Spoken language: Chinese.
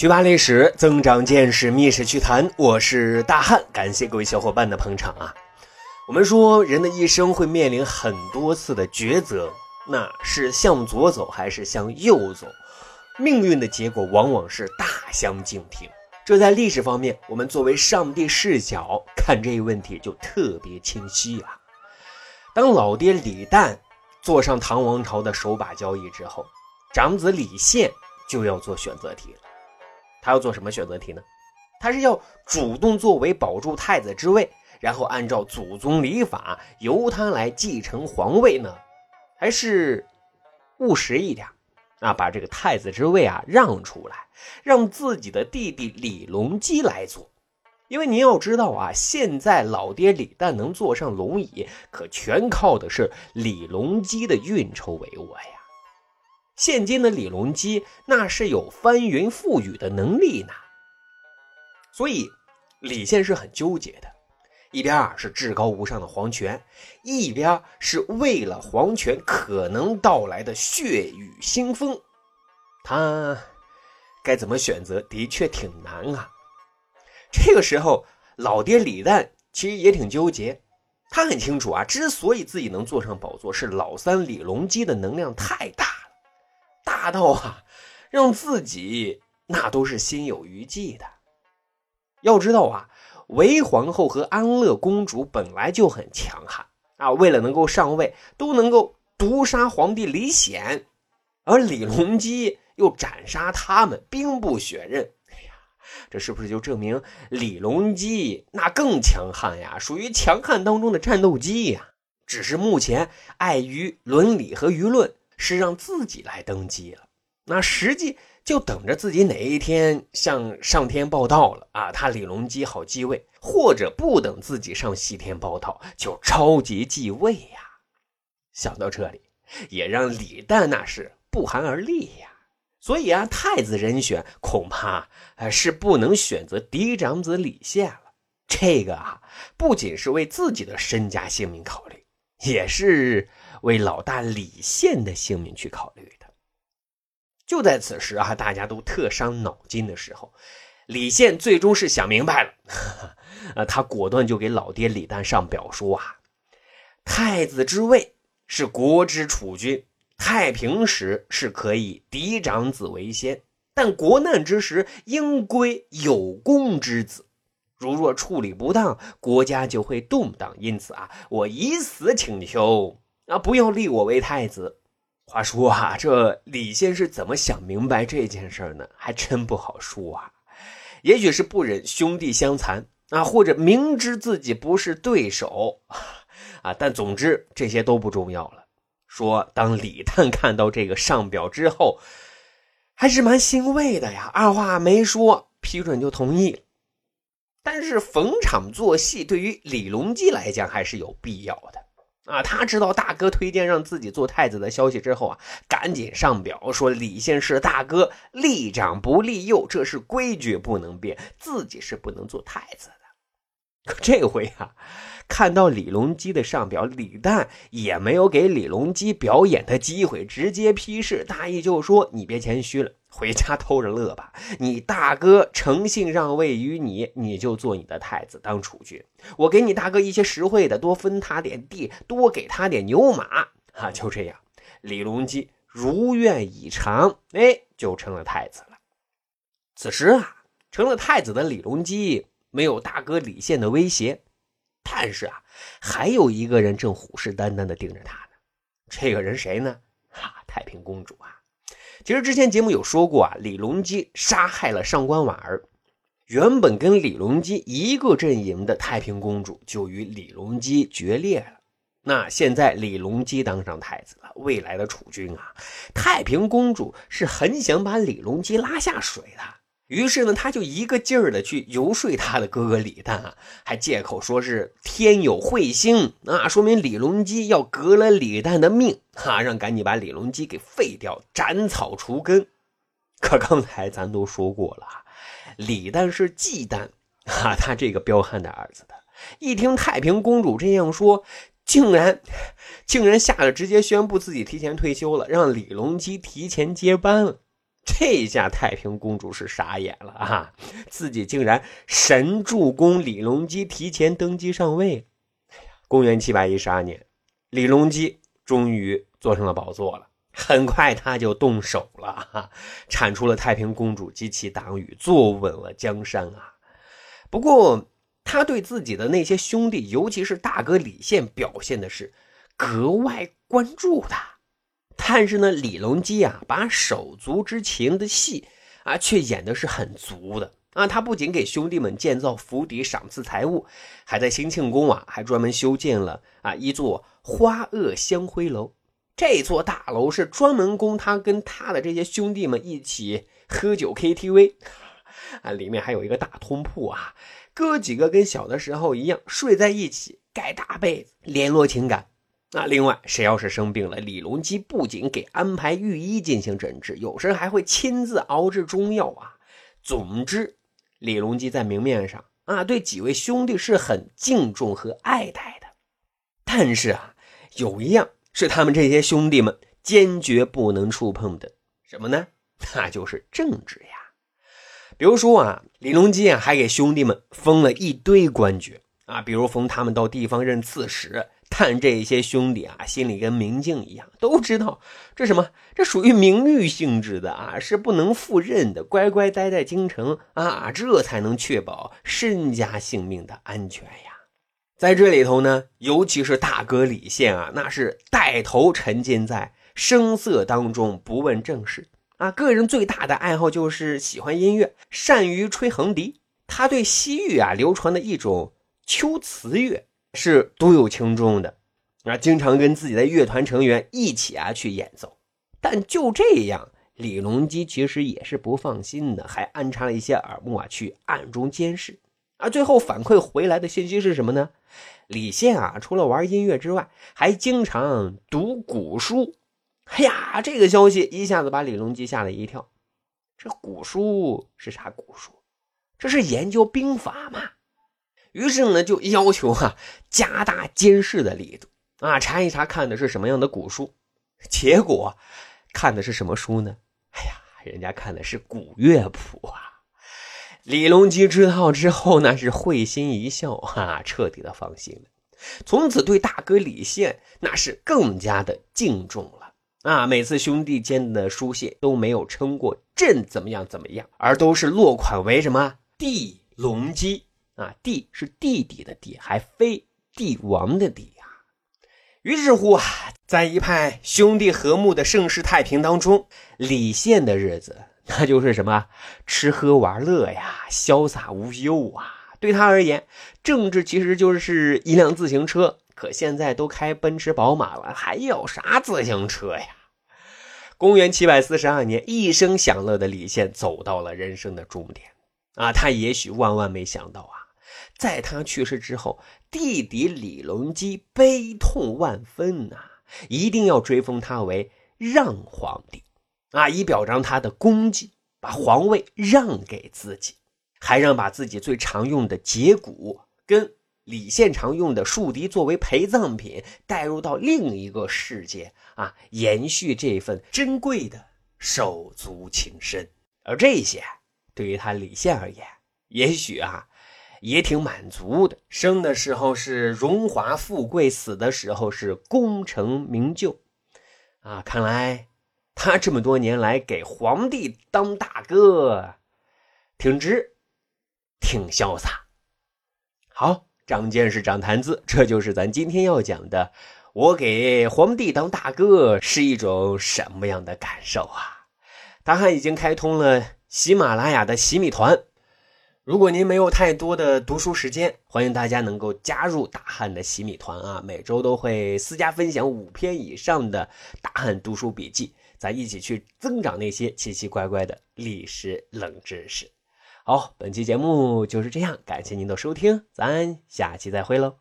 学霸历史，增长见识，密室趣谈。我是大汉，感谢各位小伙伴的捧场啊！我们说，人的一生会面临很多次的抉择，那是向左走还是向右走？命运的结果往往是大相径庭。这在历史方面，我们作为上帝视角看这一问题就特别清晰了。当老爹李旦坐上唐王朝的首把交椅之后，长子李宪就要做选择题了。他要做什么选择题呢？他是要主动作为保住太子之位，然后按照祖宗礼法由他来继承皇位呢，还是务实一点啊，把这个太子之位啊让出来，让自己的弟弟李隆基来做？因为您要知道啊，现在老爹李旦能坐上龙椅，可全靠的是李隆基的运筹帷幄呀。现今的李隆基那是有翻云覆雨的能力呢，所以李现是很纠结的，一边啊是至高无上的皇权，一边是为了皇权可能到来的血雨腥风，他该怎么选择的确挺难啊。这个时候，老爹李旦其实也挺纠结，他很清楚啊，之所以自己能坐上宝座，是老三李隆基的能量太大。霸道啊，让自己那都是心有余悸的。要知道啊，韦皇后和安乐公主本来就很强悍啊，为了能够上位，都能够毒杀皇帝李显，而李隆基又斩杀他们，兵不血刃。哎呀，这是不是就证明李隆基那更强悍呀？属于强悍当中的战斗机呀？只是目前碍于伦理和舆论。是让自己来登基了，那实际就等着自己哪一天向上天报道了啊，他李隆基好继位，或者不等自己上西天报道就着急继位呀。想到这里，也让李旦那是不寒而栗呀。所以啊，太子人选恐怕是不能选择嫡长子李宪了。这个啊，不仅是为自己的身家性命考虑，也是。为老大李宪的性命去考虑的。就在此时啊，大家都特伤脑筋的时候，李宪最终是想明白了，啊，他果断就给老爹李旦上表说啊，太子之位是国之储君，太平时是可以嫡长子为先，但国难之时应归有功之子，如若处理不当，国家就会动荡。因此啊，我以死请求。啊！不要立我为太子。话说啊，这李先是怎么想明白这件事呢？还真不好说啊。也许是不忍兄弟相残啊，或者明知自己不是对手啊。但总之这些都不重要了。说当李旦看到这个上表之后，还是蛮欣慰的呀。二话没说，批准就同意。但是逢场作戏，对于李隆基来讲还是有必要的。啊，他知道大哥推荐让自己做太子的消息之后啊，赶紧上表说李宪是大哥，立长不立幼，这是规矩不能变，自己是不能做太子。可 这回啊，看到李隆基的上表，李旦也没有给李隆基表演的机会，直接批示，大意就说你别谦虚了。回家偷着乐吧！你大哥诚信让位于你，你就做你的太子当储君。我给你大哥一些实惠的，多分他点地，多给他点牛马啊！就这样，李隆基如愿以偿，哎，就成了太子了。此时啊，成了太子的李隆基没有大哥李宪的威胁，但是啊，还有一个人正虎视眈眈地盯着他呢。这个人谁呢？哈，太平公主啊！其实之前节目有说过啊，李隆基杀害了上官婉儿，原本跟李隆基一个阵营的太平公主就与李隆基决裂了。那现在李隆基当上太子了，未来的储君啊，太平公主是很想把李隆基拉下水的。于是呢，他就一个劲儿的去游说他的哥哥李旦啊，还借口说是天有彗星啊，说明李隆基要革了李旦的命啊，让赶紧把李隆基给废掉，斩草除根。可刚才咱都说过了，李旦是忌惮啊他这个彪悍的儿子的。一听太平公主这样说，竟然竟然吓得直接宣布自己提前退休了，让李隆基提前接班了。这下太平公主是傻眼了啊！自己竟然神助攻李隆基提前登基上位。公元七百一十二年，李隆基终于坐上了宝座了。很快他就动手了，啊，铲除了太平公主及其党羽，坐稳了江山啊。不过他对自己的那些兄弟，尤其是大哥李宪，表现的是格外关注的。但是呢，李隆基啊，把手足之情的戏啊，却演的是很足的啊。他不仅给兄弟们建造府邸、赏赐财物，还在兴庆宫啊，还专门修建了啊一座花萼香灰楼。这座大楼是专门供他跟他的这些兄弟们一起喝酒 KTV 啊，里面还有一个大通铺啊，哥几个跟小的时候一样睡在一起，盖大被子，联络情感。那另外，谁要是生病了，李隆基不仅给安排御医进行诊治，有时还会亲自熬制中药啊。总之，李隆基在明面上啊，对几位兄弟是很敬重和爱戴的。但是啊，有一样是他们这些兄弟们坚决不能触碰的，什么呢？那就是政治呀。比如说啊，李隆基啊，还给兄弟们封了一堆官爵啊，比如封他们到地方任刺史。但这些兄弟啊，心里跟明镜一样，都知道这什么，这属于名誉性质的啊，是不能赴任的，乖乖待在京城啊，这才能确保身家性命的安全呀。在这里头呢，尤其是大哥李宪啊，那是带头沉浸在声色当中，不问政事啊。个人最大的爱好就是喜欢音乐，善于吹横笛。他对西域啊流传的一种秋词乐。是独有轻重的，啊，经常跟自己的乐团成员一起啊去演奏。但就这样，李隆基其实也是不放心的，还安插了一些耳目啊去暗中监视。啊，最后反馈回来的信息是什么呢？李现啊，除了玩音乐之外，还经常读古书。哎呀，这个消息一下子把李隆基吓了一跳。这古书是啥古书？这是研究兵法吗？于是呢，就要求啊加大监视的力度啊，查一查看的是什么样的古书。结果看的是什么书呢？哎呀，人家看的是古乐谱啊！李隆基知道之后呢，是会心一笑哈，彻底的放心了。从此对大哥李宪那是更加的敬重了啊！每次兄弟间的书信都没有称过朕怎么样怎么样，而都是落款为什么帝隆基。啊，帝是弟弟的帝，还非帝王的帝呀。于是乎啊，在一派兄弟和睦的盛世太平当中，李宪的日子那就是什么吃喝玩乐呀，潇洒无忧啊。对他而言，政治其实就是一辆自行车。可现在都开奔驰宝马了，还要啥自行车呀？公元七百四十二年，一生享乐的李宪走到了人生的终点啊。他也许万万没想到啊。在他去世之后，弟弟李隆基悲痛万分呐，一定要追封他为让皇帝，啊，以表彰他的功绩，把皇位让给自己，还让把自己最常用的节骨跟李宪常用的竖笛作为陪葬品带入到另一个世界啊，延续这份珍贵的手足情深。而这些对于他李宪而言，也许啊。也挺满足的，生的时候是荣华富贵，死的时候是功成名就，啊，看来他这么多年来给皇帝当大哥，挺直，挺潇洒。好，长见识，长谈资，这就是咱今天要讲的。我给皇帝当大哥是一种什么样的感受啊？大汉已经开通了喜马拉雅的喜米团。如果您没有太多的读书时间，欢迎大家能够加入大汉的洗米团啊！每周都会私家分享五篇以上的大汉读书笔记，咱一起去增长那些奇奇怪怪的历史冷知识。好，本期节目就是这样，感谢您的收听，咱下期再会喽。